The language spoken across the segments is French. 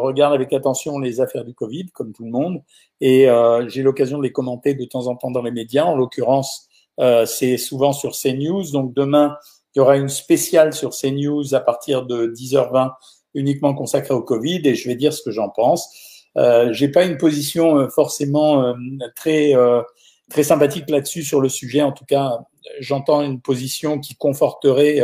regarde avec attention les affaires du Covid, comme tout le monde, et euh, j'ai l'occasion de les commenter de temps en temps dans les médias. En l'occurrence, euh, c'est souvent sur CNews. Donc demain, il y aura une spéciale sur CNews à partir de 10h20 uniquement consacrée au Covid, et je vais dire ce que j'en pense. Euh, j'ai pas une position euh, forcément très très sympathique là-dessus sur le sujet. En tout cas, j'entends une position qui conforterait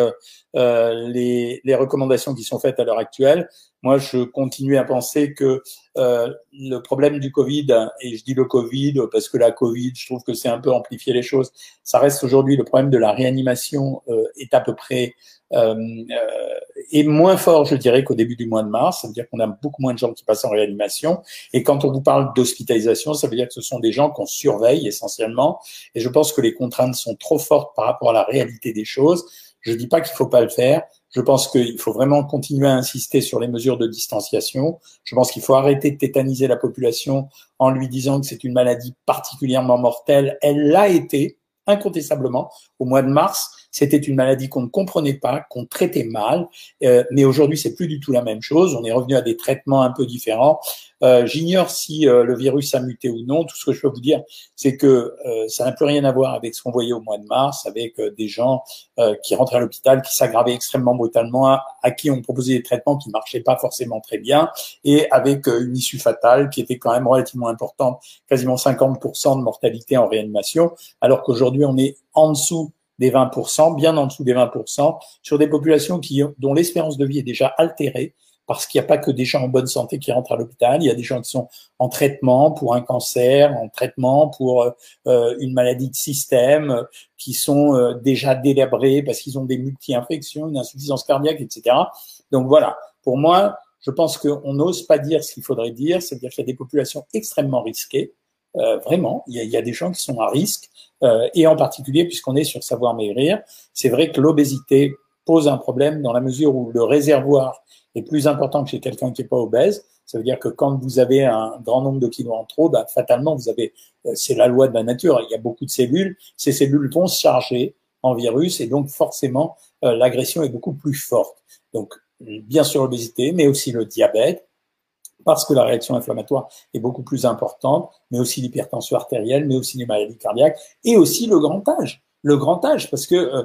les, recommandations qui sont faites à l'heure actuelle. Moi, je continue à penser que euh, le problème du Covid, et je dis le Covid parce que la Covid, je trouve que c'est un peu amplifié les choses, ça reste aujourd'hui le problème de la réanimation euh, est à peu près euh, euh, est moins fort, je dirais, qu'au début du mois de mars. Ça veut dire qu'on a beaucoup moins de gens qui passent en réanimation. Et quand on vous parle d'hospitalisation, ça veut dire que ce sont des gens qu'on surveille essentiellement. Et je pense que les contraintes sont trop fortes par rapport à la réalité des choses. Je dis pas qu'il faut pas le faire. Je pense qu'il faut vraiment continuer à insister sur les mesures de distanciation. Je pense qu'il faut arrêter de tétaniser la population en lui disant que c'est une maladie particulièrement mortelle. Elle l'a été, incontestablement, au mois de mars. C'était une maladie qu'on ne comprenait pas, qu'on traitait mal, euh, mais aujourd'hui c'est plus du tout la même chose. On est revenu à des traitements un peu différents. Euh, J'ignore si euh, le virus a muté ou non. Tout ce que je peux vous dire, c'est que ça n'a plus rien à voir avec ce qu'on voyait au mois de mars, avec des gens qui rentraient à l'hôpital, qui s'aggravaient extrêmement brutalement, à, à, qui on proposait des traitements qui marchaient pas forcément très bien, et avec une issue fatale qui était quand même relativement importante, quasiment 50% de mortalité en réanimation, alors qu'aujourd'hui on est en dessous des 20%, bien en dessous des 20%, sur des populations qui, dont l'espérance de vie est déjà altérée, parce qu'il n'y a pas que des gens en bonne santé qui rentrent à l'hôpital, il y a des gens qui sont en traitement pour un cancer, en traitement pour euh, une maladie de système, qui sont euh, déjà délabrés parce qu'ils ont des multi-infections, une insuffisance cardiaque, etc. Donc voilà, pour moi, je pense qu'on n'ose pas dire ce qu'il faudrait dire, c'est-à-dire qu'il y a des populations extrêmement risquées, euh, vraiment, il y, a, des gens qui sont à risque, euh, et en particulier, puisqu'on est sur savoir maigrir, c'est vrai que l'obésité pose un problème dans la mesure où le réservoir est plus important que chez quelqu'un qui n'est pas obèse. Ça veut dire que quand vous avez un grand nombre de kilos en trop, bah, fatalement, vous avez, euh, c'est la loi de la nature, il y a beaucoup de cellules, ces cellules vont se charger en virus et donc forcément, l'agression est beaucoup plus forte. Donc, bien sûr l'obésité, mais aussi le diabète, parce que la réaction inflammatoire est beaucoup plus importante, mais aussi l'hypertension artérielle, mais aussi les maladies cardiaques, et aussi le grand âge. Le grand âge, parce que euh,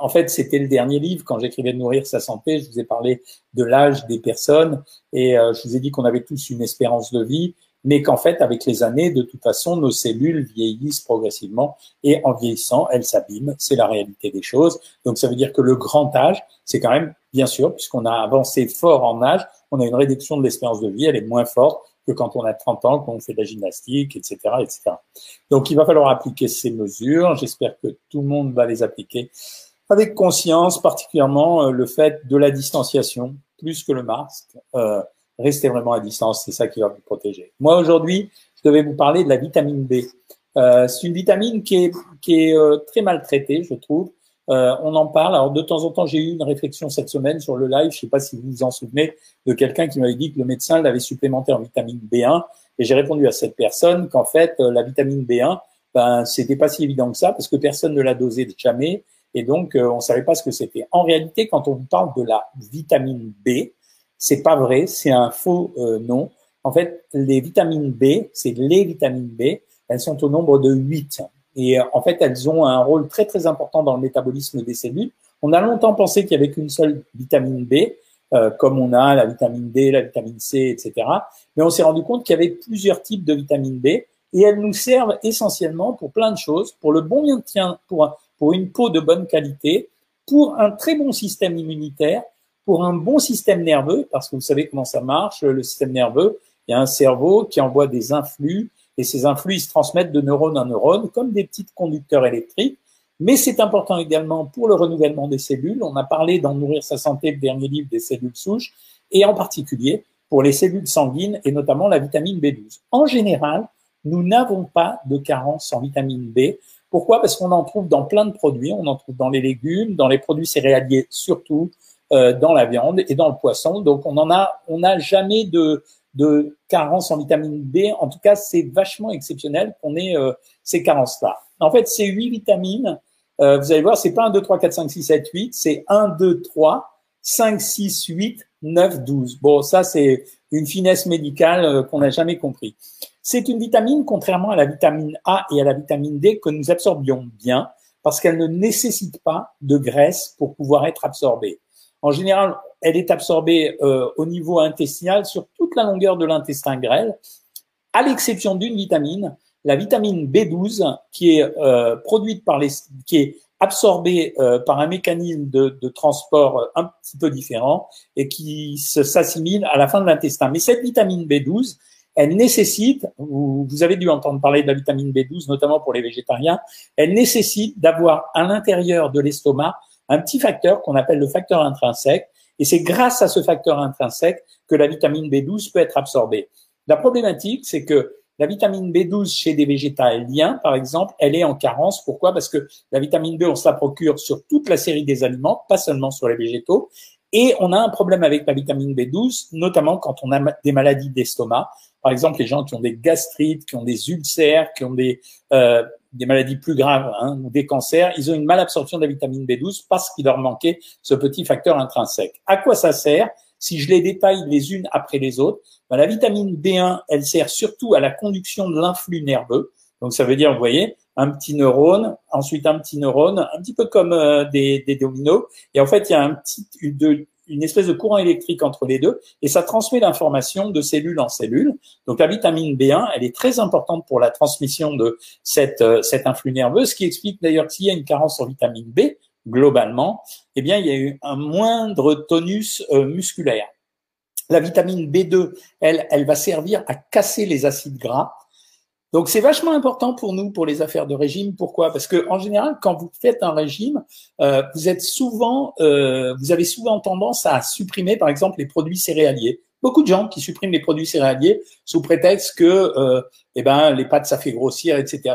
en fait, c'était le dernier livre quand j'écrivais nourrir sa santé. Je vous ai parlé de l'âge des personnes et euh, je vous ai dit qu'on avait tous une espérance de vie, mais qu'en fait, avec les années, de toute façon, nos cellules vieillissent progressivement et en vieillissant, elles s'abîment. C'est la réalité des choses. Donc, ça veut dire que le grand âge, c'est quand même, bien sûr, puisqu'on a avancé fort en âge, on a une réduction de l'espérance de vie, elle est moins forte que quand on a 30 ans, qu'on fait de la gymnastique, etc., etc. Donc, il va falloir appliquer ces mesures. J'espère que tout le monde va les appliquer avec conscience, particulièrement euh, le fait de la distanciation, plus que le masque. Euh, restez vraiment à distance, c'est ça qui va vous protéger. Moi, aujourd'hui, je devais vous parler de la vitamine B. Euh, c'est une vitamine qui est, qui est euh, très mal traitée, je trouve. Euh, on en parle. Alors de temps en temps, j'ai eu une réflexion cette semaine sur le live. Je ne sais pas si vous vous en souvenez de quelqu'un qui m'avait dit que le médecin l'avait supplémenté en vitamine B1. Et j'ai répondu à cette personne qu'en fait, euh, la vitamine B1, ben, c'était pas si évident que ça parce que personne ne l'a dosé jamais. Et donc, on savait pas ce que c'était. En réalité, quand on parle de la vitamine B, c'est pas vrai, c'est un faux nom. En fait, les vitamines B, c'est les vitamines B, elles sont au nombre de 8. Et euh, en fait, elles ont un rôle très très important dans le métabolisme des cellules. On a longtemps pensé qu'il y avait qu'une seule vitamine B, euh, comme on a la vitamine D, la vitamine C, etc. Mais on s'est rendu compte qu'il y avait plusieurs types de vitamine B et elles nous servent essentiellement pour plein de choses, pour le bon maintien, pour une peau de bonne qualité, pour un très bon système immunitaire, pour un bon système nerveux, parce que vous savez comment ça marche, le système nerveux, il y a un cerveau qui envoie des influx et ces influx se transmettent de neurone en neurone comme des petits conducteurs électriques. Mais c'est important également pour le renouvellement des cellules. On a parlé dans Nourrir sa santé, le dernier livre des cellules souches, et en particulier pour les cellules sanguines et notamment la vitamine B12. En général, nous n'avons pas de carence en vitamine B. Pourquoi? Parce qu'on en trouve dans plein de produits. On en trouve dans les légumes, dans les produits céréaliers surtout, euh, dans la viande et dans le poisson. Donc on en a, on n'a jamais de de carence en vitamine B. En tout cas, c'est vachement exceptionnel qu'on ait euh, ces carences-là. En fait, ces huit vitamines, euh, vous allez voir, c'est pas 1, 2, 3, 4, 5, 6, 7, 8, c'est 1, 2, 3, 5, 6, 8, 9, 12. Bon, ça, c'est une finesse médicale euh, qu'on n'a jamais compris. C'est une vitamine, contrairement à la vitamine A et à la vitamine D, que nous absorbions bien parce qu'elle ne nécessite pas de graisse pour pouvoir être absorbée. En général, elle est absorbée euh, au niveau intestinal sur toute la longueur de l'intestin grêle, à l'exception d'une vitamine, la vitamine B12, qui est euh, produite par les, qui est absorbée euh, par un mécanisme de, transport un petit peu différent et qui s'assimile à la fin de l'intestin. Mais cette vitamine B12, elle nécessite, vous, vous avez dû entendre parler de la vitamine B12, notamment pour les végétariens, elle nécessite d'avoir à l'intérieur de l'estomac un petit facteur qu'on appelle le facteur intrinsèque, et c'est grâce à ce facteur intrinsèque que la vitamine B12 peut être absorbée. La problématique, c'est que la vitamine B12 chez des végétaliens, par exemple, elle est en carence. Pourquoi? Parce que la vitamine B, on se la procure sur toute la série des aliments, pas seulement sur les végétaux. Et on a un problème avec la vitamine B12, notamment quand on a des maladies d'estomac. Par exemple, les gens qui ont des gastrites, qui ont des ulcères, qui ont des, euh, des maladies plus graves hein, ou des cancers, ils ont une malabsorption de la vitamine B12 parce qu'il leur manquait ce petit facteur intrinsèque. À quoi ça sert Si je les détaille les unes après les autres, ben, la vitamine B1, elle sert surtout à la conduction de l'influx nerveux. Donc ça veut dire, vous voyez, un petit neurone, ensuite un petit neurone, un petit peu comme euh, des, dominos. Et en fait, il y a un petit, une espèce de courant électrique entre les deux et ça transmet l'information de cellule en cellule. Donc la vitamine B1, elle est très importante pour la transmission de cette, euh, cet influx nerveux, ce qui explique d'ailleurs s'il y a une carence en vitamine B, globalement, eh bien, il y a eu un moindre tonus euh, musculaire. La vitamine B2, elle, elle va servir à casser les acides gras donc c'est vachement important pour nous pour les affaires de régime. Pourquoi? Parce que en général, quand vous faites un régime, euh, vous êtes souvent, euh, vous avez souvent tendance à supprimer, par exemple, les produits céréaliers. Beaucoup de gens qui suppriment les produits céréaliers sous prétexte que, euh, eh ben, les pâtes ça fait grossir, etc.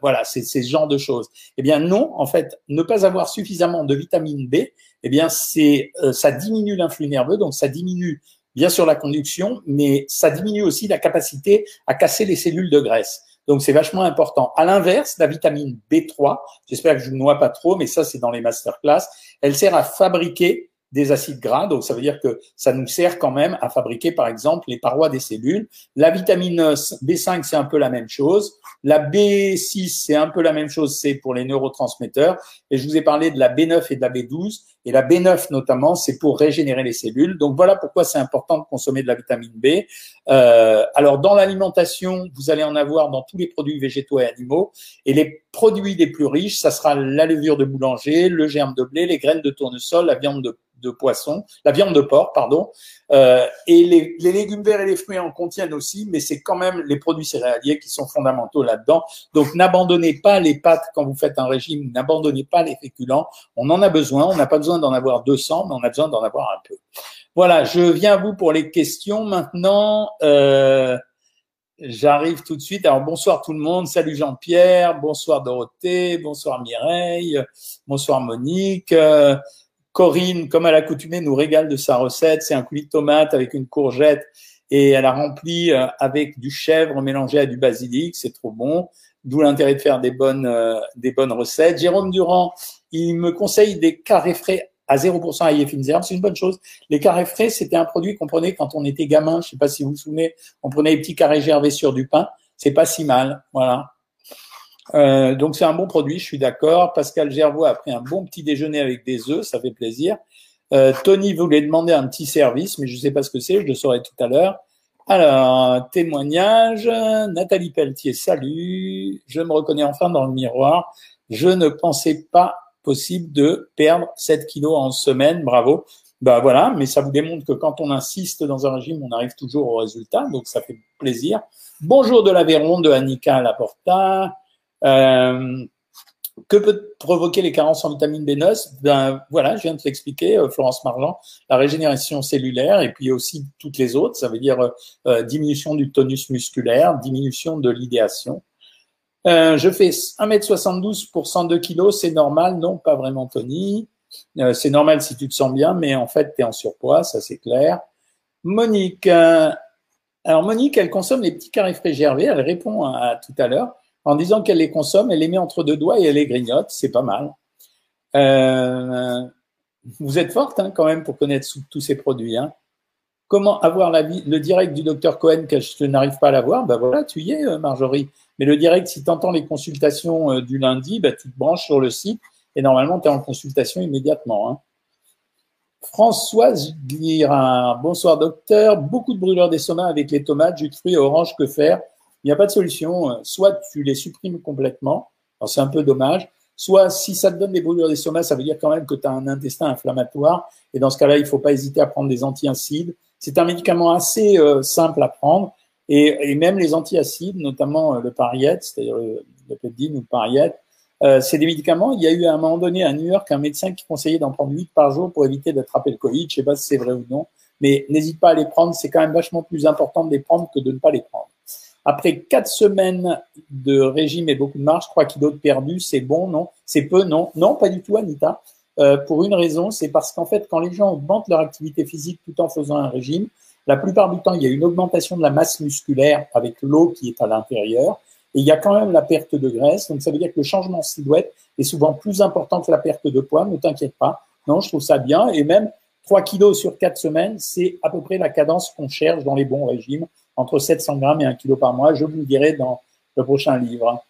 Voilà, c'est ce genre de choses. Eh bien non, en fait, ne pas avoir suffisamment de vitamine B, eh bien c'est, ça diminue l'influx nerveux, donc ça diminue bien sûr la conduction, mais ça diminue aussi la capacité à casser les cellules de graisse. Donc c'est vachement important. À l'inverse, la vitamine B3, j'espère que je ne noie pas trop, mais ça c'est dans les masterclass, elle sert à fabriquer des acides gras, donc ça veut dire que ça nous sert quand même à fabriquer par exemple les parois des cellules. La vitamine B5 c'est un peu la même chose. La B6 c'est un peu la même chose, c'est pour les neurotransmetteurs. Et je vous ai parlé de la B9 et de la B12. Et la B9 notamment, c'est pour régénérer les cellules. Donc voilà pourquoi c'est important de consommer de la vitamine B. Euh, alors dans l'alimentation, vous allez en avoir dans tous les produits végétaux et animaux. Et les produits les plus riches, ça sera la levure de boulanger, le germe de blé, les graines de tournesol, la viande de de poisson, la viande de porc, pardon, euh, et les, légumes verts et les fruits en contiennent aussi, mais c'est quand même les produits céréaliers qui sont fondamentaux là-dedans. Donc n'abandonnez pas les pâtes quand vous faites un régime, n'abandonnez pas les féculents. On en a besoin, on n'a pas besoin d'en avoir 200, mais on a besoin d'en avoir un peu. Voilà, je viens à vous pour les questions maintenant. Euh, J'arrive tout de suite. Alors bonsoir tout le monde. Salut Jean-Pierre. Bonsoir Dorothée. Bonsoir Mireille. Bonsoir Monique. Corinne, comme à l'accoutumée, nous régale de sa recette. C'est un coulis de tomate avec une courgette et elle a rempli euh, avec du chèvre mélangé à du basilic. C'est trop bon. D'où l'intérêt de faire des bonnes, euh, des bonnes recettes. Jérôme Durand, il me conseille des carrés frais à 0% à C'est une bonne chose. Les carrés frais, c'était un produit qu'on prenait quand on était gamin. Je sais pas si vous vous souvenez. On prenait les petits carrés gervés sur du pain. C'est pas si mal. Voilà. Euh, donc c'est un bon produit, je suis d'accord. Pascal Gervois a pris un bon petit déjeuner avec des œufs, ça fait plaisir. Euh, Tony voulait demander un petit service, mais je ne sais pas ce que c'est, je le saurai tout à l'heure. Alors, témoignage, Nathalie Pelletier, salut, je me reconnais enfin dans le miroir. Je ne pensais pas possible de perdre 7 kilos en semaine, bravo. Ben voilà, mais ça vous démontre que quand on insiste dans un régime, on arrive toujours au résultat, donc ça fait plaisir. Bonjour de l'Aveyron de Annika Laporta. Euh, que peut provoquer les carences en vitamine B9 Ben voilà, je viens de l'expliquer, euh, Florence Margent, la régénération cellulaire et puis aussi toutes les autres. Ça veut dire euh, diminution du tonus musculaire, diminution de l'idéation. je fais 1m72 pour 102 kg, c'est normal? Non, pas vraiment, Tony. c'est normal si tu te sens bien, mais en fait, tu es en surpoids, ça c'est clair. Monique, alors Monique, elle consomme les petits carrés frais gervais, elle répond à tout à l'heure en disant qu'elle les consomme, elle les met entre deux doigts et elle les grignote, c'est pas mal. Euh, vous êtes forte hein, quand même pour connaître tous ces produits. Hein. Comment avoir le direct du docteur Cohen que je n'arrive pas à l'avoir? Ben voilà, tu y es, euh, Marjorie. Mais le direct, si tu entends les consultations euh, du lundi, ben, tu te branches sur le site et normalement, tu es en consultation immédiatement. Hein. Françoise Guirin, bonsoir docteur. Beaucoup de brûleurs d'estomac avec les tomates, jus de fruits et orange, que faire? Il n'y a pas de solution. Soit tu les supprimes complètement, alors c'est un peu dommage, soit si ça te donne des brûlures d'estomac, ça veut dire quand même que tu as un intestin inflammatoire, et dans ce cas-là, il ne faut pas hésiter à prendre des antiacides. C'est un médicament assez euh, simple à prendre, et, même les antiacides, notamment euh, le pariette, c'est-à-dire le, le ou le pariette, euh, c'est des médicaments. Il y a eu à un moment donné à New York un médecin qui conseillait d'en prendre 8 par jour pour éviter d'attraper le Covid. Je sais pas si c'est vrai ou non, mais n'hésite pas à les prendre. C'est quand même vachement plus important de les prendre que de ne pas les prendre. Après quatre semaines de régime et beaucoup de marche, 3 kilos de perdu, c'est bon, non? C'est peu, non? Non, pas du tout, Anita. Euh, pour une raison, c'est parce qu'en fait, quand les gens augmentent leur activité physique tout en faisant un régime, la plupart du temps, il y a une augmentation de la masse musculaire avec l'eau qui est à l'intérieur. Et il y a quand même la perte de graisse. Donc, ça veut dire que le changement de silhouette est souvent plus important que la perte de poids. Ne t'inquiète pas. Non, je trouve ça bien. Et même 3 kilos sur 4 semaines, c'est à peu près la cadence qu'on cherche dans les bons régimes, entre 700 grammes et 1 kilo par mois. Je vous le dirai dans le prochain livre.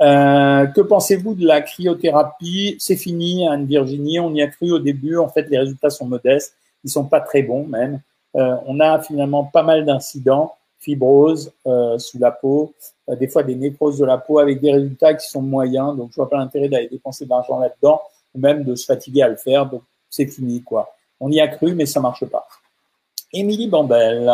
Euh, que pensez-vous de la cryothérapie? C'est fini, Anne-Virginie. On y a cru au début. En fait, les résultats sont modestes. Ils sont pas très bons, même. Euh, on a finalement pas mal d'incidents fibrose euh, sous la peau, euh, des fois des nécroses de la peau avec des résultats qui sont moyens. Donc, je vois pas l'intérêt d'aller dépenser de l'argent là-dedans ou même de se fatiguer à le faire. Donc, c'est fini, quoi. On y a cru, mais ça marche pas. Émilie Bambel,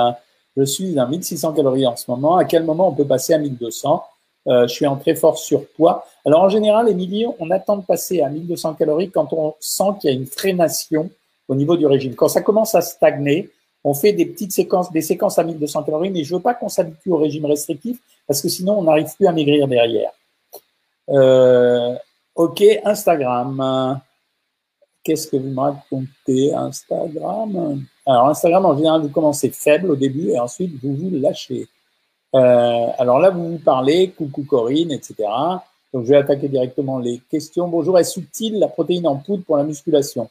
je suis à 1600 calories en ce moment. À quel moment on peut passer à 1200 euh, Je suis en très fort surpoids. Alors, en général, Émilie, on attend de passer à 1200 calories quand on sent qu'il y a une freination au niveau du régime. Quand ça commence à stagner, on fait des petites séquences, des séquences à 1200 calories, mais je veux pas qu'on s'habitue au régime restrictif parce que sinon on n'arrive plus à maigrir derrière. Euh, ok, Instagram. Qu'est-ce que vous me racontez Instagram? Alors Instagram, en général, vous commencez faible au début et ensuite vous vous lâchez. Euh, alors là, vous vous parlez, coucou Corinne, etc. Donc je vais attaquer directement les questions. Bonjour, est-ce utile la protéine en poudre pour la musculation?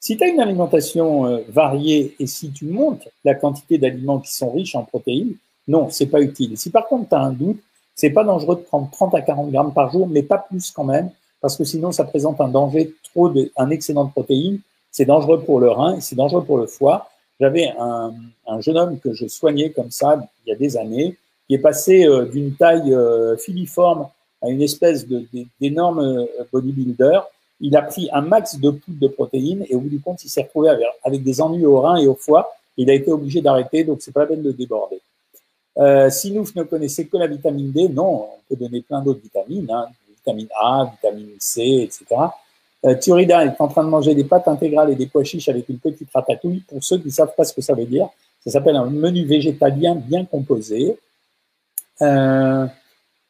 Si tu as une alimentation euh, variée et si tu montes la quantité d'aliments qui sont riches en protéines, non, c'est pas utile. Si par contre tu as un doute, c'est pas dangereux de prendre 30 à 40 grammes par jour, mais pas plus quand même, parce que sinon ça présente un danger trop de, un excédent de protéines. C'est dangereux pour le rein et c'est dangereux pour le foie. J'avais un, un, jeune homme que je soignais comme ça il y a des années, qui est passé euh, d'une taille euh, filiforme à une espèce d'énorme bodybuilder il a pris un max de poudre de protéines et au bout du compte, il s'est retrouvé avec, des ennuis au rein et au foie. Il a été obligé d'arrêter, donc c'est pas la peine de déborder. Euh, si nous ne connaissez que la vitamine D, non, on peut donner plein d'autres vitamines, hein, vitamine A, vitamine C, etc. Euh, est en train de manger des pâtes intégrales et des pois chiches avec une petite ratatouille. Pour ceux qui ne savent pas ce que ça veut dire, ça s'appelle un menu végétalien bien composé. Euh,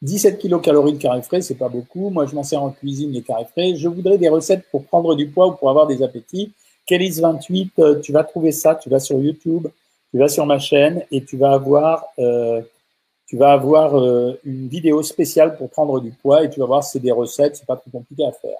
17 kilocalories de carré frais, c'est pas beaucoup. Moi, je m'en sers en cuisine, les carrés frais. Je voudrais des recettes pour prendre du poids ou pour avoir des appétits. Kélis28, euh, tu vas trouver ça, tu vas sur YouTube, tu vas sur ma chaîne et tu vas avoir, euh, tu vas avoir euh, une vidéo spéciale pour prendre du poids et tu vas voir, c'est des recettes, c'est pas trop compliqué à faire.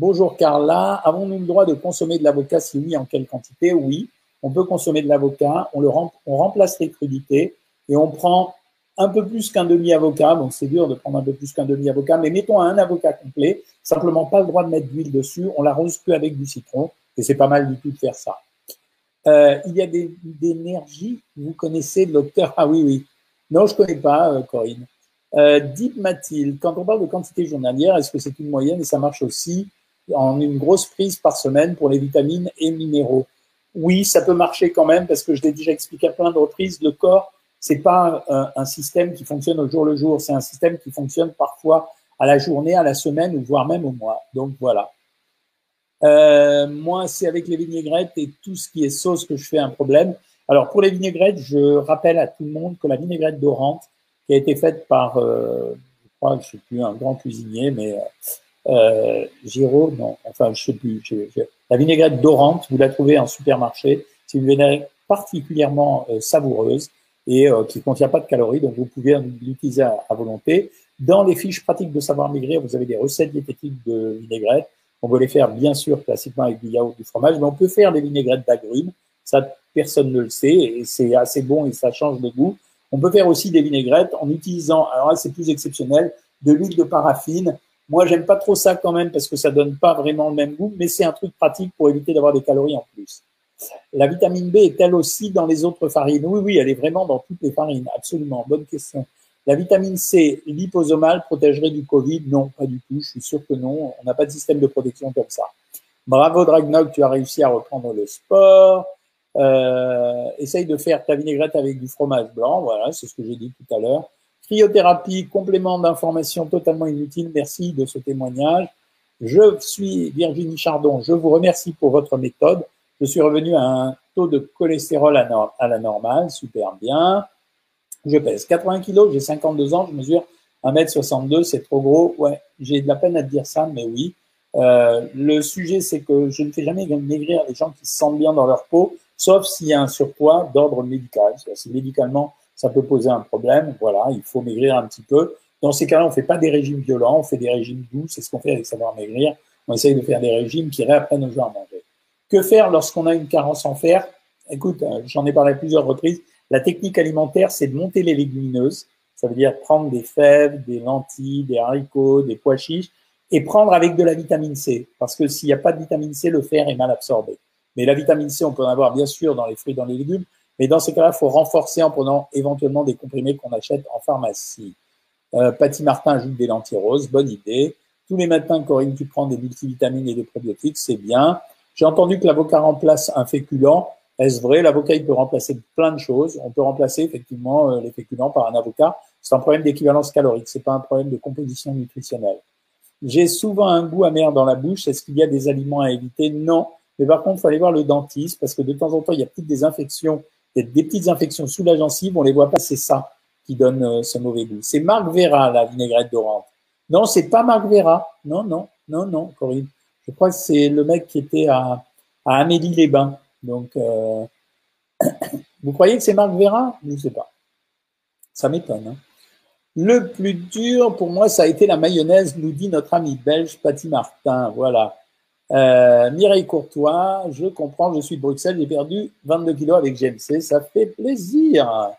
Bonjour Carla, avons-nous le droit de consommer de l'avocat Si oui, en quelle quantité? Oui, on peut consommer de l'avocat, on, le on remplace les crudités et on prend un peu plus qu'un demi-avocat, donc c'est dur de prendre un peu plus qu'un demi-avocat, mais mettons un avocat complet, simplement pas le droit de mettre d'huile dessus, on l'arrose que avec du citron, et c'est pas mal du tout de faire ça. Euh, il y a des, énergies, vous connaissez le docteur? Ah oui, oui. Non, je connais pas, euh, Corinne. Euh, Deep Mathilde, quand on parle de quantité journalière, est-ce que c'est une moyenne et ça marche aussi? En une grosse prise par semaine pour les vitamines et minéraux Oui, ça peut marcher quand même parce que je l'ai déjà expliqué à plein de reprises, le corps c'est pas un, système qui fonctionne au jour le jour, c'est un système qui fonctionne parfois à la journée, à la semaine ou voire même au mois. Donc voilà. Euh, moi, c'est avec les vinaigrettes et tout ce qui est sauce que je fais un problème. Alors pour les vinaigrettes, je rappelle à tout le monde que la vinaigrette dorante, qui a été faite par, euh, je crois, je sais plus, un grand cuisinier, mais euh, Giraud, non, enfin je sais plus. la vinaigrette dorante, vous la trouvez en supermarché. C'est une vinaigrette particulièrement euh, savoureuse et euh, qui ne contient pas de calories, donc vous pouvez l'utiliser à, volonté. Dans les fiches pratiques de savoir maigrir, vous avez des recettes diététiques de vinaigrette. On peut les faire bien sûr classiquement avec du yaourt, du fromage, mais on peut faire des vinaigrettes d'agrumes. Ça personne ne le sait et c'est assez bon et ça change de goût. On peut faire aussi des vinaigrettes en utilisant, alors là c'est plus exceptionnel, de l'huile de paraffine. Moi j'aime pas trop ça quand même parce que ça donne pas vraiment le même goût, mais c'est un truc pratique pour éviter d'avoir des calories en plus. La vitamine B est-elle aussi dans les autres farines Oui, oui, elle est vraiment dans toutes les farines, absolument. Bonne question. La vitamine C liposomale protégerait du Covid? Non, pas du tout. Je suis sûr que non. On n'a pas de système de protection comme ça. Bravo Dragnog, tu as réussi à reprendre le sport. Euh, essaye de faire ta vinaigrette avec du fromage blanc. Voilà, c'est ce que j'ai dit tout à l'heure. Cryothérapie, complément d'information totalement inutile. Merci de ce témoignage. Je suis Virginie Chardon. Je vous remercie pour votre méthode. Je suis revenu à un taux de cholestérol à, la normale. Super bien. Je pèse 80 kilos, j'ai 52 ans, je mesure 1m62, c'est trop gros. Ouais, j'ai de la peine à te dire ça, mais oui. Euh, le sujet, c'est que je ne fais jamais maigrir les gens qui se sentent bien dans leur peau, sauf s'il y a un surpoids d'ordre médical. Si médicalement, ça peut poser un problème, voilà, il faut maigrir un petit peu. Dans ces cas-là, on ne fait pas des régimes violents, on fait des régimes doux, c'est ce qu'on fait avec Savoir Maigrir. On essaye de faire des régimes qui réapprennent aux gens à manger. Que faire lorsqu'on a une carence en fer? Écoute, euh, j'en ai parlé à plusieurs reprises. La technique alimentaire, c'est de monter les légumineuses. Ça veut dire prendre des fèves, des lentilles, des haricots, des pois chiches et prendre avec de la vitamine C. Parce que s'il n'y a pas de vitamine C, le fer est mal absorbé. Mais la vitamine C, on peut en avoir bien sûr dans les fruits, dans les légumes. Mais dans ces cas-là, il faut renforcer en prenant éventuellement des comprimés qu'on achète en pharmacie. Euh, Patty Martin ajoute des lentilles roses, bonne idée. Tous les matins, Corinne, tu prends des multivitamines et des probiotiques, c'est bien. J'ai entendu que l'avocat remplace un féculent. Est-ce vrai? L'avocat, il peut remplacer plein de choses. On peut remplacer effectivement euh, les féculents par un avocat. C'est un problème d'équivalence calorique, c'est pas un problème de composition nutritionnelle. J'ai souvent un goût amer dans la bouche. Est-ce qu'il y a des aliments à éviter? Non. Mais par contre, il faut aller voir le dentiste parce que de temps en temps, il y a petites des infections, des, petites infections sous la gencive. On les voit pas. C'est ça qui donne euh, ce mauvais goût. C'est Marc Vera, la vinaigrette d'orange. Non, c'est pas Marc Vera. Non, non, non, non, Corinne. Je crois que c'est le mec qui était à, à Amélie-les-Bains. Donc, euh, vous croyez que c'est Marc Vera? Je ne sais pas. Ça m'étonne. Hein. le plus dur pour moi, ça a été la mayonnaise, nous dit notre ami belge Patty Martin. Voilà. Euh, Mireille Courtois, je comprends, je suis de Bruxelles, j'ai perdu 22 kilos avec GMC, ça fait plaisir.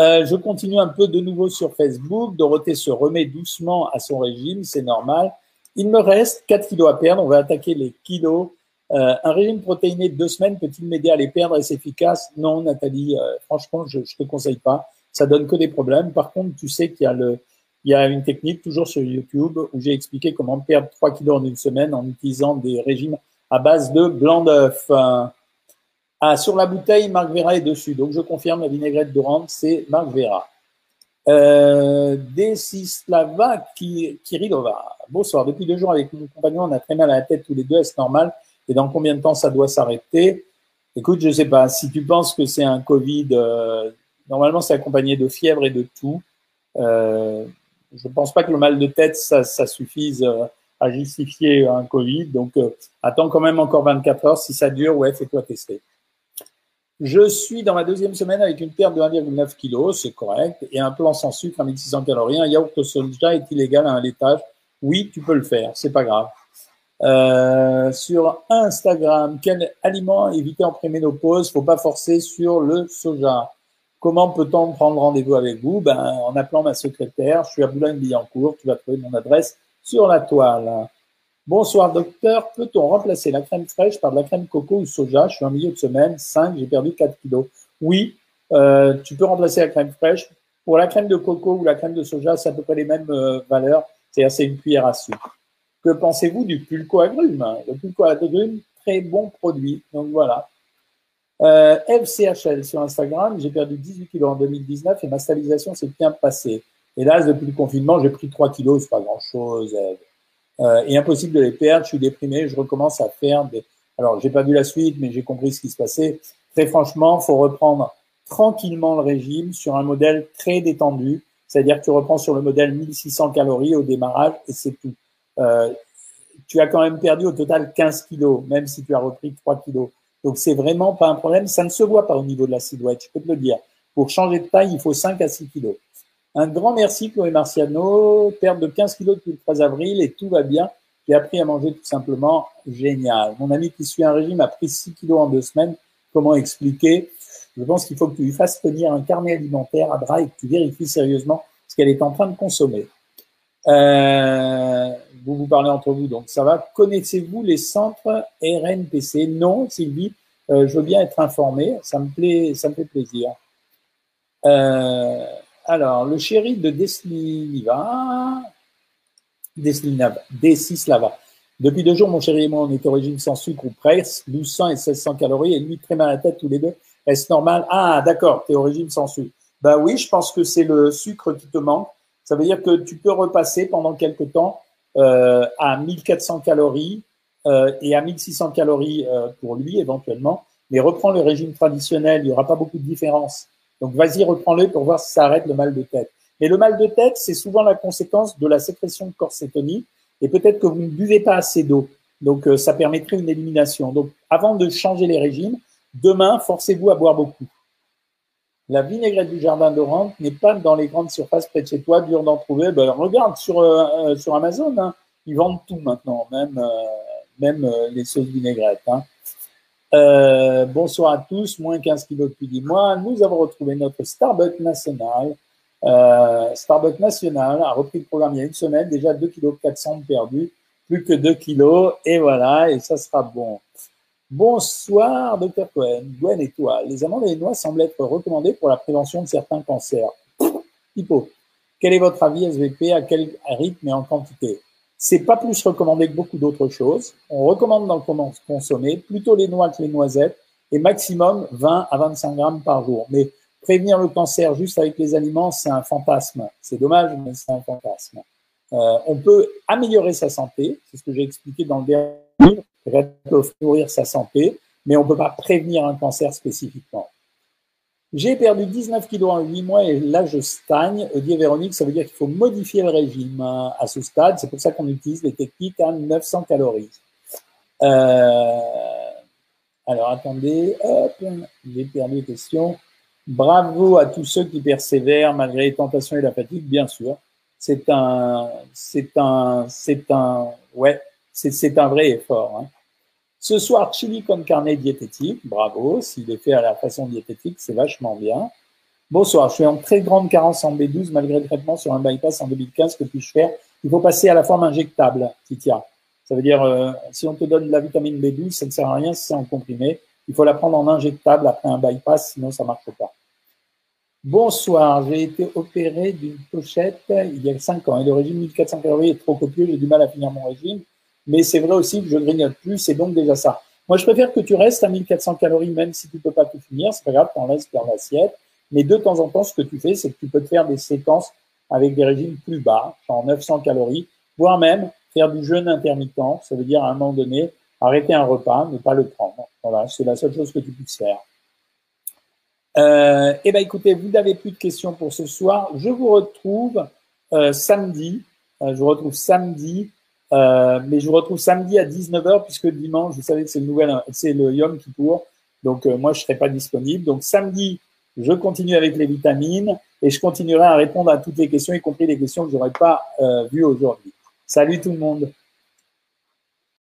Euh, je continue un peu de nouveau sur Facebook. Dorothée se remet doucement à son régime, c'est normal. Il me reste 4 kilos à perdre. On va attaquer les kilos euh, un régime protéiné de deux semaines peut-il m'aider à les perdre Est-ce efficace? Non, Nathalie, euh, franchement, je ne te conseille pas. Ça donne que des problèmes. Par contre, tu sais qu'il y a le, il y a une technique toujours sur YouTube où j'ai expliqué comment perdre 3 kilos en une semaine en utilisant des régimes à base de blanc d'œuf. Ah, sur la bouteille, Marc Vera est dessus. Donc, je confirme, la vinaigrette d'orange, c'est Marc Vera. Euh, Desislava Kirilova. Bonsoir. Depuis deux jours avec mon compagnon, on a très mal à la tête tous les deux. Est-ce normal? Et dans combien de temps ça doit s'arrêter? Écoute, je ne sais pas. Si tu penses que c'est un Covid, euh, normalement c'est accompagné de fièvre et de tout. Euh, je ne pense pas que le mal de tête, ça, suffise euh, à justifier un Covid. Donc, attends quand même encore 24 heures. Si ça dure, ouais, fais-toi tester. Je suis dans ma deuxième semaine avec une perte de 1,9 kg, c'est correct, et un plan sans sucre à 1600 calories. Un yaourt au soja est illégal à un laitage Oui, tu peux le faire, c'est pas grave. Euh, sur Instagram, quel aliment éviter en préménopause? Faut pas forcer sur le soja. Comment peut-on prendre rendez-vous avec vous? Ben, En appelant ma secrétaire, je suis à Boulogne-Billancourt, tu vas trouver mon adresse sur la toile. Bonsoir docteur, peut-on remplacer la crème fraîche par de la crème coco ou soja? Je suis en milieu de semaine, 5, j'ai perdu 4 kilos. Oui, euh, tu peux remplacer la crème fraîche. Pour la crème de coco ou la crème de soja, c'est à peu près les mêmes euh, valeurs, c'est-à-dire c'est une cuillère à soupe. Que pensez-vous du pulco agrume Le pulco agrume, très bon produit. Donc voilà. Euh, FCHL sur Instagram, j'ai perdu 18 kilos en 2019 et ma stabilisation s'est bien passée. Hélas, depuis le confinement, j'ai pris 3 kilos, c'est pas grand-chose. Euh, et impossible de les perdre, je suis déprimé, je recommence à faire des... Alors, j'ai pas vu la suite, mais j'ai compris ce qui se passait. Très franchement, faut reprendre tranquillement le régime sur un modèle très détendu. C'est-à-dire que tu reprends sur le modèle 1600 calories au démarrage et c'est tout. Euh, tu as quand même perdu au total 15 kilos, même si tu as repris 3 kilos. Donc, c'est vraiment pas un problème. Ça ne se voit pas au niveau de la silhouette, je peux te le dire. Pour changer de taille, il faut 5 à 6 kilos. Un grand merci, Chloé Marciano. Perte de 15 kilos depuis le 13 avril et tout va bien. J'ai appris à manger tout simplement. Génial. Mon ami qui suit un régime a pris 6 kilos en deux semaines. comment expliquer? Je pense qu'il faut que tu lui fasses tenir un carnet alimentaire à bras et que tu vérifies sérieusement ce qu'elle est en train de consommer. Euh, vous vous parlez entre vous, donc ça va. Connaissez-vous les centres RNPC Non, Sylvie, euh, je veux bien être informé, ça me plaît, ça me fait plaisir. Euh, alors, le chéri de Desliva, Desislava. Depuis deux jours, mon chéri et moi, on est origine sans sucre ou presque, 1200 et 1600 calories, et lui très mal à la tête tous les deux. Est-ce normal? Ah, d'accord, tu es origine sans sucre. Bah oui, je pense que c'est le sucre qui te manque. Ça veut dire que tu peux repasser pendant quelques temps euh, à 1400 calories euh, et à 1600 calories euh, pour lui éventuellement. Mais reprends le régime traditionnel, il n'y aura pas beaucoup de différence. Donc vas-y, reprends-le pour voir si ça arrête le mal de tête. Mais le mal de tête, c'est souvent la conséquence de la sécrétion de corsétonie et peut-être que vous ne buvez pas assez d'eau. Donc euh, ça permettrait une élimination. Donc avant de changer les régimes, demain, forcez-vous à boire beaucoup. La vinaigrette du jardin d'Orange n'est pas dans les grandes surfaces près de chez toi, dur d'en trouver. Ben, regarde sur, euh, euh, sur Amazon, hein. ils vendent tout maintenant, même, même les sauces vinaigrettes. Hein. bonsoir à tous, moins 15 kilos depuis 10 mois. Nous avons retrouvé notre Starbucks national. Starbucks national a repris le programme il y a une semaine, déjà 2 kg 400 perdus, plus que 2 kilos, et voilà, et ça sera bon. Bonsoir, docteur Cohen. Gwen et toi. Les amandes et les noix semblent être recommandées pour la prévention de certains cancers. Hippo. Quel est votre avis SVP À quel rythme et en quantité? C'est pas plus recommandé que beaucoup d'autres choses. On recommande d'en consommer plutôt les noix que les noisettes et maximum 20 à 25 grammes par jour. Mais prévenir le cancer juste avec les aliments, c'est un fantasme. C'est dommage, mais c'est un fantasme. Euh, on peut améliorer sa santé, c'est ce que j'ai expliqué dans le dernier livre, nourrir sa santé, mais on ne peut pas prévenir un cancer spécifiquement. J'ai perdu 19 kilos en 8 mois et là je stagne. Dit Véronique, ça veut dire qu'il faut modifier le régime hein, à ce stade. C'est pour ça qu'on utilise les techniques à 900 calories. Euh, alors attendez, hop, j'ai perdu les questions. Bravo à tous ceux qui persévèrent malgré les tentations et la fatigue, bien sûr. C'est un, c'est un, c'est un, ouais, c'est un vrai effort. Hein. Ce soir, chili con carne diététique, bravo. S'il est fait à la façon diététique, c'est vachement bien. Bonsoir, je suis en très grande carence en B12 malgré le traitement sur un bypass en 2015. Que puis-je faire? Il faut passer à la forme injectable, Titia. Ça veut dire, euh, si on te donne de la vitamine B12, ça ne sert à rien si c'est en comprimé. Il faut la prendre en injectable après un bypass, sinon ça ne marche pas. Bonsoir, j'ai été opéré d'une pochette il y a 5 ans et le régime 1400 calories est trop copieux, j'ai du mal à finir mon régime mais c'est vrai aussi que je grignote plus, c'est donc déjà ça. Moi, je préfère que tu restes à 1400 calories, même si tu peux pas tout finir, c'est pas grave, en laisses dans l'assiette. Mais de temps en temps, ce que tu fais, c'est que tu peux te faire des séquences avec des régimes plus bas, genre 900 calories, voire même faire du jeûne intermittent. Ça veut dire à un moment donné, arrêter un repas, ne pas le prendre. Voilà, c'est la seule chose que tu puisses faire. Euh, eh ben, écoutez, vous n'avez plus de questions pour ce soir. Je vous retrouve euh, samedi. Euh, je vous retrouve samedi euh, mais je vous retrouve samedi à 19h puisque dimanche, vous savez que c'est le nouvel, c'est le Yom Kippour. Donc euh, moi, je serai pas disponible. Donc samedi, je continue avec les vitamines et je continuerai à répondre à toutes les questions, y compris les questions que j'aurais pas euh, vues aujourd'hui. Salut tout le monde.